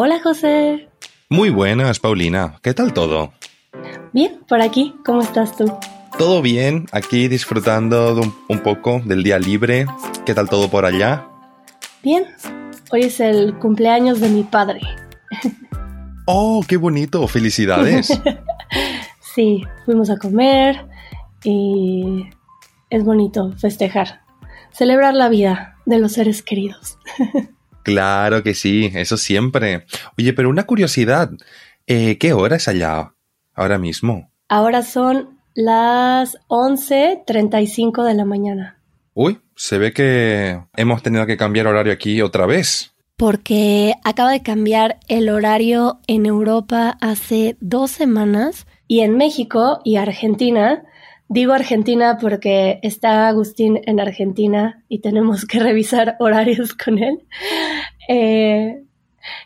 Hola José. Muy buenas, Paulina. ¿Qué tal todo? Bien, por aquí. ¿Cómo estás tú? Todo bien, aquí disfrutando de un, poco del día libre. ¿Qué tal todo por allá? Bien, hoy es el cumpleaños de mi padre. ¡Oh, qué bonito! ¡Felicidades! sí, fuimos a comer y es bonito festejar, celebrar la vida de los seres queridos. claro que sí, eso siempre. Oye, pero una curiosidad, eh, ¿qué hora es allá ahora mismo? Ahora son las 11.35 de la mañana. Uy, se ve que hemos tenido que cambiar horario aquí otra vez porque acaba de cambiar el horario en Europa hace dos semanas y en México y Argentina. Digo Argentina porque está Agustín en Argentina y tenemos que revisar horarios con él. Eh,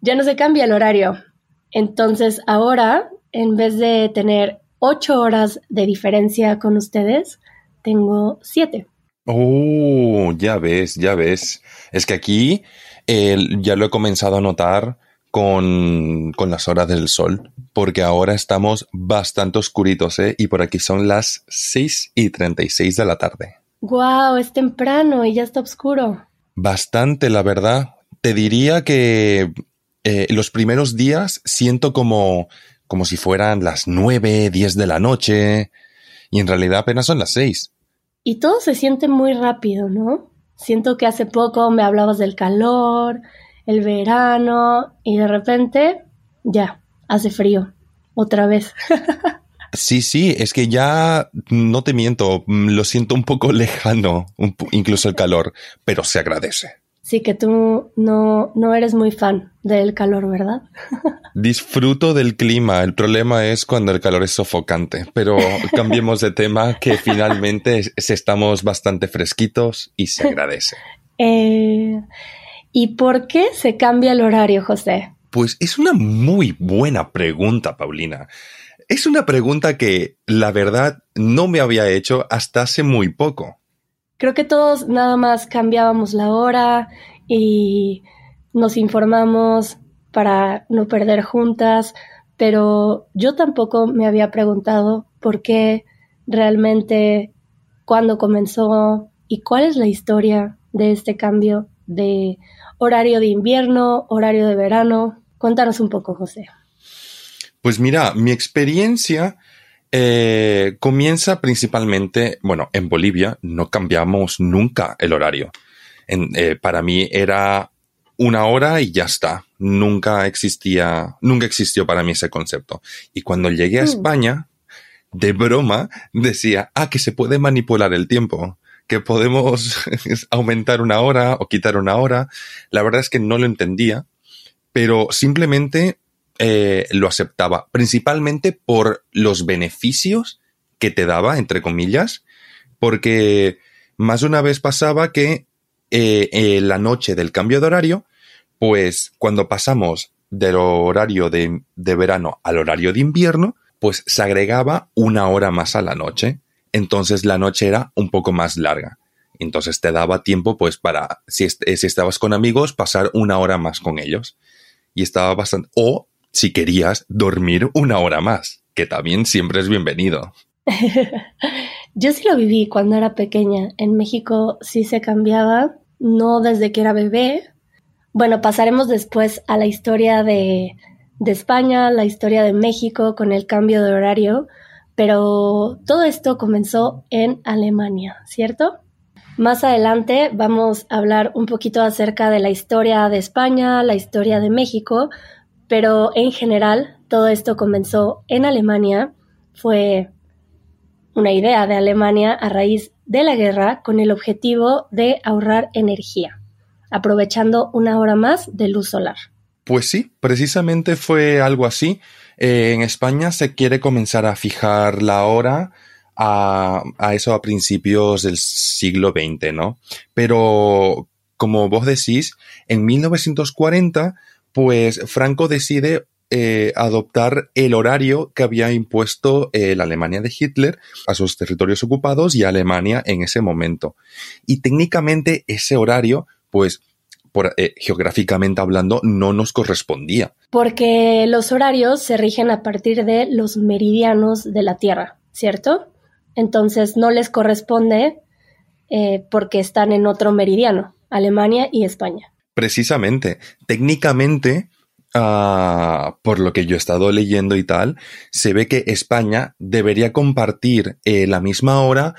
ya no se cambia el horario. Entonces ahora, en vez de tener ocho horas de diferencia con ustedes, tengo siete. Oh, ya ves, ya ves. Es que aquí ya lo he comenzado a notar con, las horas del sol, porque ahora estamos bastante oscuritos, ¿eh? Y por aquí son las 6 y 36 de la tarde. ¡Guau! es temprano y ya está oscuro. Bastante, la verdad. Te diría que eh, los primeros días siento como, como si fueran las 9, 10 de la noche, y en realidad apenas son las 6. Y todo se siente muy rápido, ¿no? Siento que hace poco me hablabas del calor, el verano y de repente ya, hace frío. Otra vez. Sí, sí, es que ya no te miento, lo siento un poco lejano, incluso el calor, pero se agradece. Sí, que tú no, no eres muy fan del calor, ¿verdad? Disfruto del clima, el problema es cuando el calor es sofocante, pero cambiemos de tema que finalmente estamos bastante fresquitos y se agradece. Eh, ¿Y por qué se cambia el horario, José? Pues es una muy buena pregunta, Paulina. Es una pregunta que, la verdad, no me había hecho hasta hace muy poco. Creo que todos nada más cambiábamos la hora y nos informamos para no perder juntas, pero yo tampoco me había preguntado por qué realmente, cuándo comenzó y cuál es la historia de este cambio de horario de invierno, horario de verano. Cuéntanos un poco, José. Pues mira, mi experiencia eh, comienza principalmente, bueno, en Bolivia no cambiamos nunca el horario. Eh, para mí era una hora y ya está. Nunca existía, nunca existió para mí ese concepto. Y cuando llegué a mm. España, de broma, decía, ah, que se puede manipular el tiempo, que podemos aumentar una hora o quitar una hora. La verdad es que no lo entendía, pero simplemente eh, lo aceptaba, principalmente por los beneficios que te daba, entre comillas, porque más de una vez pasaba que eh, eh, la noche del cambio de horario, pues cuando pasamos del horario de, verano al horario de invierno, pues se agregaba una hora más a la noche. Entonces la noche era un poco más larga. Entonces te daba tiempo, pues, para, si, si estabas con amigos, pasar una hora más con ellos. Y estaba bastante. O si querías dormir una hora más, que también siempre es bienvenido. Yo sí lo viví cuando era pequeña. En México sí se cambiaba, no desde que era bebé. Bueno, pasaremos después a la historia de, de España, la historia de México con el cambio de horario, pero todo esto comenzó en Alemania, ¿cierto? Más adelante vamos a hablar un poquito acerca de la historia de España, la historia de México, pero en general todo esto comenzó en Alemania, fue una idea de Alemania a raíz de la guerra con el objetivo de ahorrar energía, aprovechando una hora más de luz solar. Pues sí, precisamente fue algo así. Eh, en España se quiere comenzar a fijar la hora a, eso a principios del siglo XX, ¿no? Pero, como vos decís, en 1940 pues Franco decide eh, adoptar el horario que había impuesto eh, la Alemania de Hitler a sus territorios ocupados y a Alemania en ese momento. Y técnicamente ese horario, pues por, eh, geográficamente hablando, no nos correspondía. Porque los horarios se rigen a partir de los meridianos de la Tierra, ¿cierto? Entonces no les corresponde eh, porque están en otro meridiano, Alemania y España. Precisamente, técnicamente, ah, por lo que yo he estado leyendo y tal, se ve que España debería compartir eh, la misma hora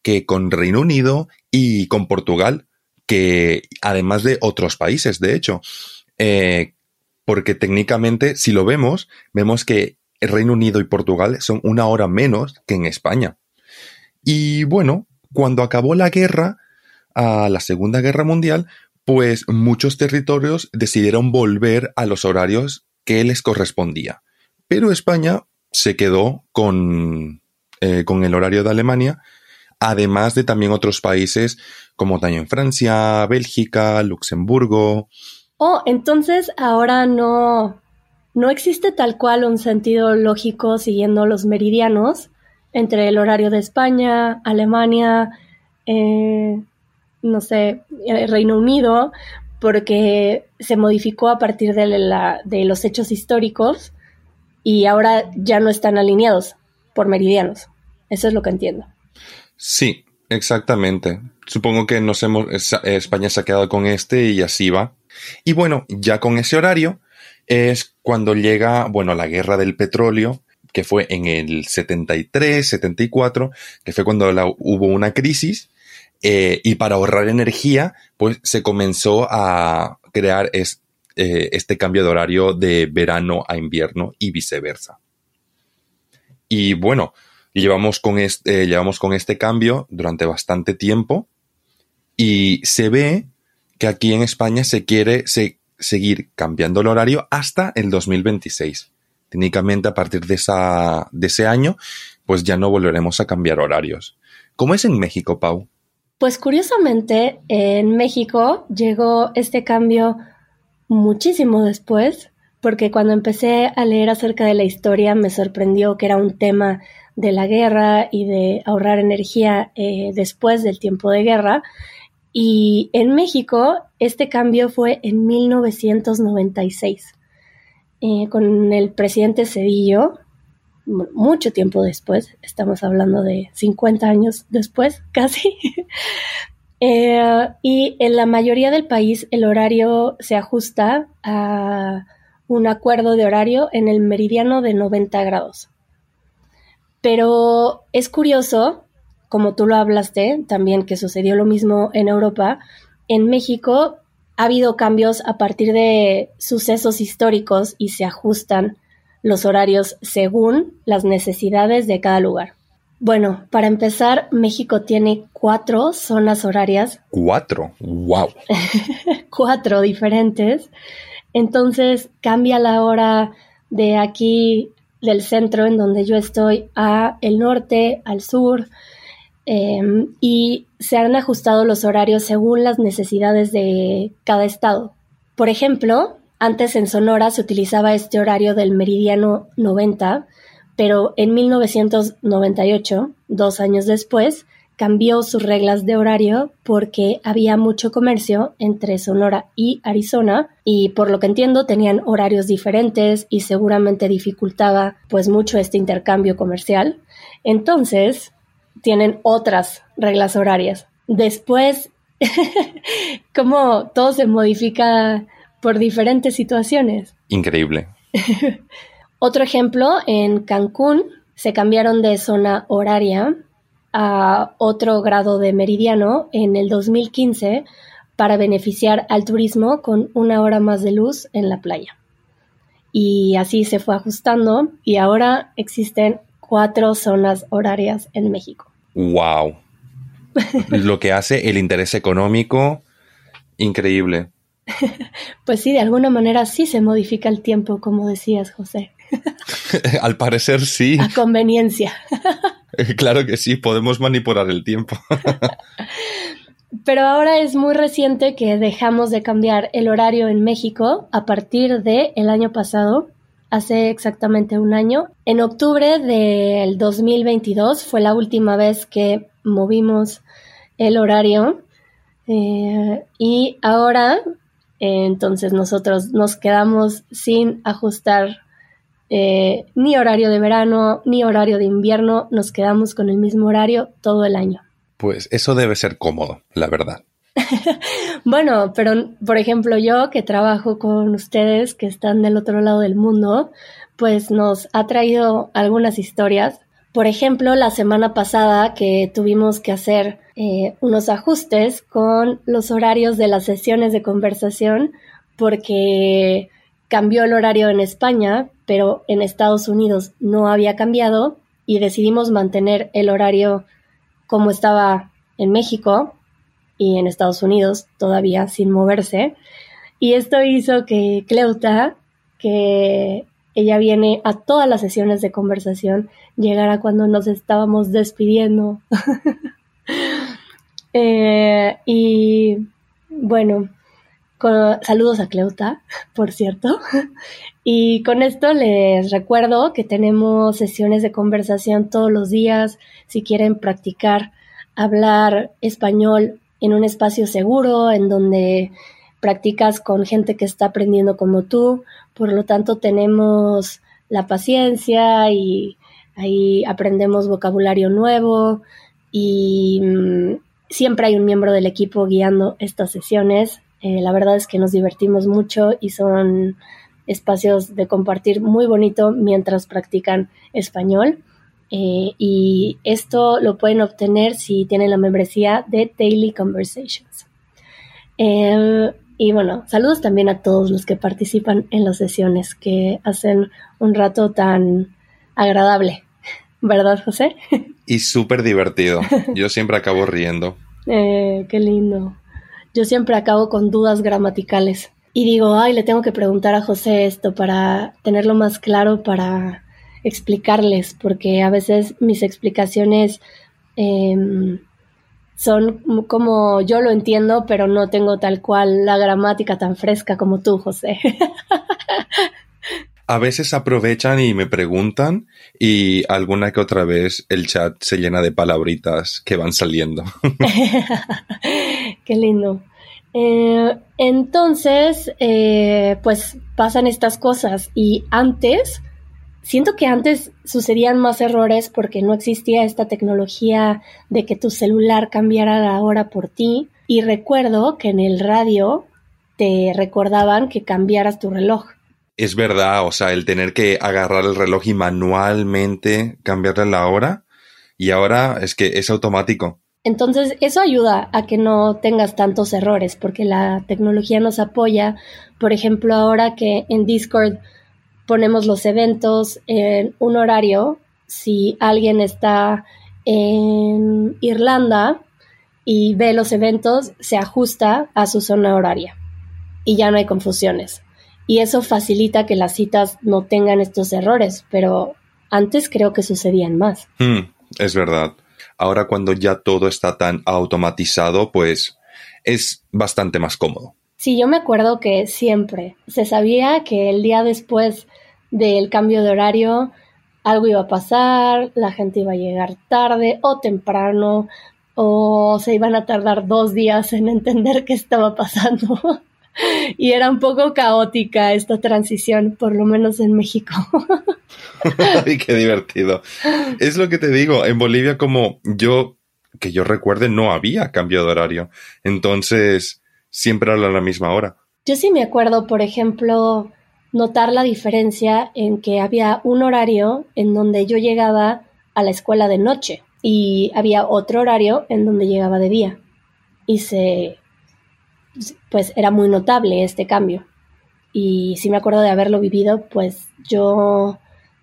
que con Reino Unido y con Portugal, que además de otros países, de hecho, eh, porque técnicamente, si lo vemos, vemos que el Reino Unido y Portugal son una hora menos que en España. Y bueno, cuando acabó la guerra, a la Segunda Guerra Mundial, pues muchos territorios decidieron volver a los horarios que les correspondía. Pero España se quedó con, eh, con el horario de Alemania, además de también otros países como también Francia, Bélgica, Luxemburgo. Oh, entonces ahora no, no existe tal cual un sentido lógico siguiendo los meridianos entre el horario de España, Alemania, eh, no sé, eh, Reino Unido, porque se modificó a partir de, la, de los hechos históricos y ahora ya no están alineados por meridianos. Eso es lo que entiendo. Sí, exactamente. Supongo que nos hemos, España se ha quedado con este y así va. Y bueno, ya con ese horario es cuando llega, bueno, la guerra del petróleo, que fue en el 73, 74, que fue cuando hubo una crisis eh, y para ahorrar energía, pues se comenzó a crear eh, este cambio de horario de verano a invierno y viceversa. Y bueno, llevamos con, este, llevamos con este cambio durante bastante tiempo y se ve que aquí en España se quiere seguir cambiando el horario hasta el 2026. Técnicamente a partir de, esa, de ese año, pues ya no volveremos a cambiar horarios. ¿Cómo es en México, Pau? Pues curiosamente, en México llegó este cambio muchísimo después, porque cuando empecé a leer acerca de la historia me sorprendió que era un tema de la guerra y de ahorrar energía eh, después del tiempo de guerra. Y en México este cambio fue en 1996, eh, con el presidente Cedillo, mucho tiempo después, estamos hablando de 50 años después, casi. Eh, y en la mayoría del país el horario se ajusta a un acuerdo de horario en el meridiano de 90 grados. Pero es curioso, como tú lo hablaste, también que sucedió lo mismo en Europa, en México ha habido cambios a partir de sucesos históricos y se ajustan los horarios según las necesidades de cada lugar. Bueno, para empezar, México tiene cuatro zonas horarias. ¿Cuatro? ¡Wow! cuatro diferentes. Entonces cambia la hora de aquí del centro en donde yo estoy a el norte, al sur, em, y se han ajustado los horarios según las necesidades de cada estado. Por ejemplo, antes en Sonora se utilizaba este horario del meridiano 90, pero en 1998, dos años después, cambió sus reglas de horario porque había mucho comercio entre Sonora y Arizona y por lo que entiendo tenían horarios diferentes y seguramente dificultaba pues mucho este intercambio comercial. Entonces, tienen otras reglas horarias. Después, como todo se modifica por diferentes situaciones. Increíble. Otro ejemplo, en Cancún se cambiaron de zona horaria a otro grado de meridiano en el 2015 para beneficiar al turismo con una hora más de luz en la playa. Y así se fue ajustando y ahora existen cuatro zonas horarias en México. ¡Wow! Lo que hace el interés económico, increíble. Pues sí, de alguna manera sí se modifica el tiempo, como decías, José. Al parecer sí. A conveniencia. claro que sí, podemos manipular el tiempo. Pero ahora es muy reciente que dejamos de cambiar el horario en México a partir del el año pasado, hace exactamente un año. En octubre del 2022 fue la última vez que movimos el horario eh, y ahora entonces nosotros nos quedamos sin ajustar eh, ni horario de verano ni horario de invierno, nos quedamos con el mismo horario todo el año. Pues eso debe ser cómodo, la verdad. bueno, pero por ejemplo yo que trabajo con ustedes que están del otro lado del mundo, pues nos ha traído algunas historias. Por ejemplo, la semana pasada que tuvimos que hacer eh, unos ajustes con los horarios de las sesiones de conversación porque cambió el horario en España, pero en Estados Unidos no había cambiado y decidimos mantener el horario como estaba en México y en Estados Unidos todavía sin moverse. Y esto hizo que Cleuta, que ella viene a todas las sesiones de conversación, llegara cuando nos estábamos despidiendo. Eh, y bueno, saludos a Cleuta, por cierto. Y con esto les recuerdo que tenemos sesiones de conversación todos los días. Si quieren practicar hablar español en un espacio seguro, en donde practicas con gente que está aprendiendo como tú. Por lo tanto, tenemos la paciencia y ahí aprendemos vocabulario nuevo y mm, siempre hay un miembro del equipo guiando estas sesiones. Eh, la verdad es que nos divertimos mucho y son espacios de compartir muy bonito mientras practican español. Eh, y esto lo pueden obtener si tienen la membresía de Daily Conversations. Eh, y bueno, saludos también a todos los que participan en las sesiones que hacen un rato tan agradable, ¿verdad, José? Y súper divertido. Yo siempre acabo riendo. Eh, qué lindo. Yo siempre acabo con dudas gramaticales. Y digo, ay, le tengo que preguntar a José esto para tenerlo más claro para explicarles, porque a veces mis explicaciones em, son como yo lo entiendo, pero no tengo tal cual la gramática tan fresca como tú, José. a veces aprovechan y me preguntan y alguna que otra vez el chat se llena de palabritas que van saliendo. Qué lindo. Eh, entonces, eh, pues pasan estas cosas y antes Siento que antes sucedían más errores porque no existía esta tecnología de que tu celular cambiara la hora por ti. Y recuerdo que en el radio te recordaban que cambiaras tu reloj. Es verdad, o sea, el tener que agarrar el reloj y manualmente cambiarle la hora. Y ahora es que es automático. Entonces, eso ayuda a que no tengas tantos errores, porque la tecnología nos apoya. Por ejemplo, ahora que en Discord ponemos los eventos en un horario. Si alguien está en Irlanda y ve los eventos, se ajusta a su zona horaria y ya no hay confusiones. Y eso facilita que las citas no tengan estos errores, pero antes creo que sucedían más. Hmm, es verdad. Ahora cuando ya todo está tan automatizado, pues es bastante más cómodo. Sí, yo me acuerdo que siempre se sabía que el día después del cambio de horario algo iba a pasar, la gente iba a llegar tarde o temprano, o se iban a tardar dos días en entender qué estaba pasando. y era un poco caótica esta transición, por lo menos en México. y qué divertido. Es lo que te digo, en Bolivia como yo, que yo recuerde, no había cambio de horario. Entonces, siempre era la misma hora. Yo sí me acuerdo, por ejemplo, notar la diferencia en que había un horario en donde yo llegaba a la escuela de noche y había otro horario en donde llegaba de día. Y se, pues era muy notable este cambio. Y si me acuerdo de haberlo vivido, pues yo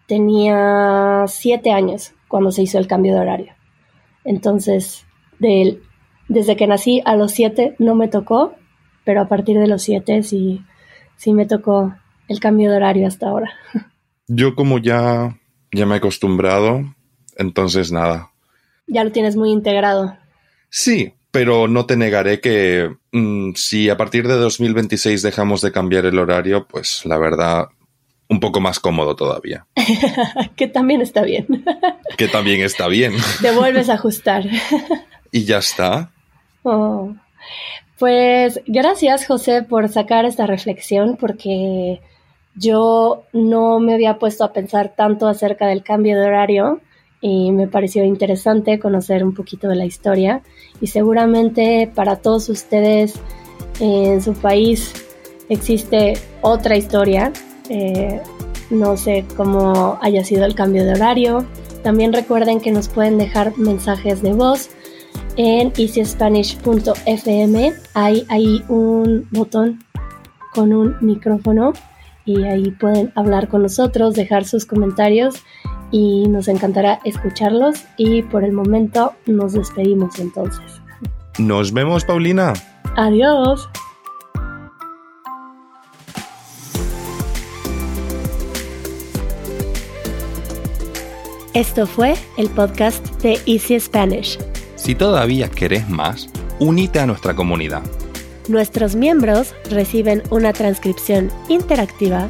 tenía siete años cuando se hizo el cambio de horario. Entonces, desde que nací a los siete no me tocó, pero a partir de los siete sí, sí me tocó el cambio de horario hasta ahora. Yo como ya, ya me he acostumbrado, entonces nada. Ya lo tienes muy integrado. Sí, pero no te negaré que mm, si a partir de 2026 dejamos de cambiar el horario, pues la verdad, un poco más cómodo todavía. que también está bien. que también está bien. Te vuelves a ajustar. y ya está. Oh. Pues gracias José por sacar esta reflexión porque yo no me había puesto a pensar tanto acerca del cambio de horario y me pareció interesante conocer un poquito de la historia y seguramente para todos ustedes en su país existe otra historia. Eh, no sé cómo haya sido el cambio de horario. También recuerden que nos pueden dejar mensajes de voz en easyspanish.fm. Hay ahí un botón con un micrófono y ahí pueden hablar con nosotros, dejar sus comentarios y nos encantará escucharlos y por el momento nos despedimos entonces. Nos vemos, Paulina. Adiós. Esto fue el podcast de Easy Spanish. Si todavía querés más, unite a nuestra comunidad. Nuestros miembros reciben una transcripción interactiva,